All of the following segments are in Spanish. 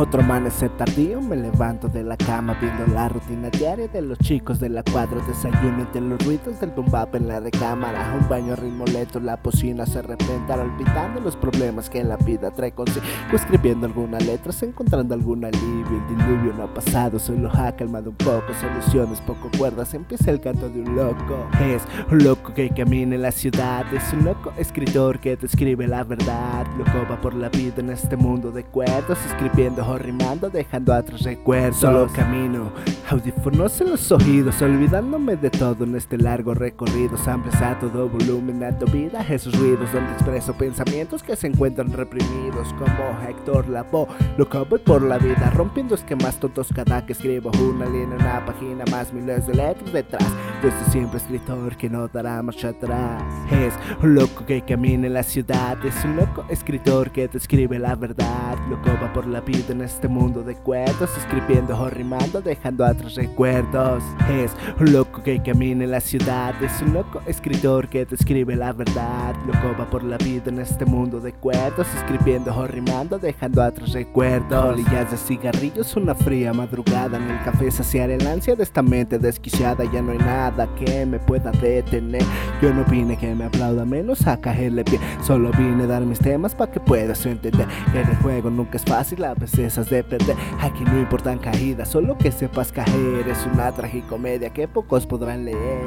Otro amanecer tardío, me levanto de la cama viendo la rutina diaria de los chicos de la cuadra. Desayuno entre los ruidos del boom en la recámara. Un baño ritmo lento, la cocina se repenta, olvidando los problemas que la vida trae consigo. Escribiendo algunas letras, encontrando algún alivio. El diluvio no ha pasado, solo ha calmado un poco. Soluciones poco cuerdas, empieza el canto de un loco. Es un loco que camina en la ciudad, es un loco escritor que describe la verdad. Loco va por la vida en este mundo de cuerdas, escribiendo rimando, dejando atrás recuerdos. Solo camino, audífonos en los oídos, olvidándome de todo en este largo recorrido. Samples a todo volumen, dando vida a esos ruidos donde expreso pensamientos que se encuentran reprimidos. Como Héctor Lavoe, loco voy por la vida, rompiendo esquemas tontos cada que escribo una línea, una página más, miles de letras detrás. Desde siempre escritor que no dará marcha atrás. Es un loco que camina en la ciudad, es un loco escritor que describe la verdad. Loco va por la vida en este mundo de cuentos, escribiendo o rimando, dejando atrás recuerdos. Es un loco que camina en la ciudad, es un loco escritor que describe la verdad. Loco va por la vida en este mundo de cuentos, escribiendo o rimando, dejando atrás recuerdos. Colillas de cigarrillos, una fría madrugada en el café saciar el ansia de esta mente desquiciada. Ya no hay nada que me pueda detener. Yo no vine que me aplauda menos a caerle bien, solo vine a dar mis temas para que puedas entender que en el juego nunca es fácil a veces de perder. Aquí no importan caídas, solo que sepas caer. Es una tragicomedia que pocos podrán leer.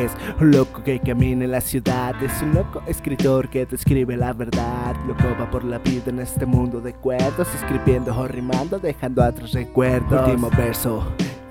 Es un loco que camina en la ciudad, es un loco escritor que describe la verdad. Loco va por la vida en este mundo de cuentos, escribiendo o rimando, dejando atrás recuerdos. Último verso.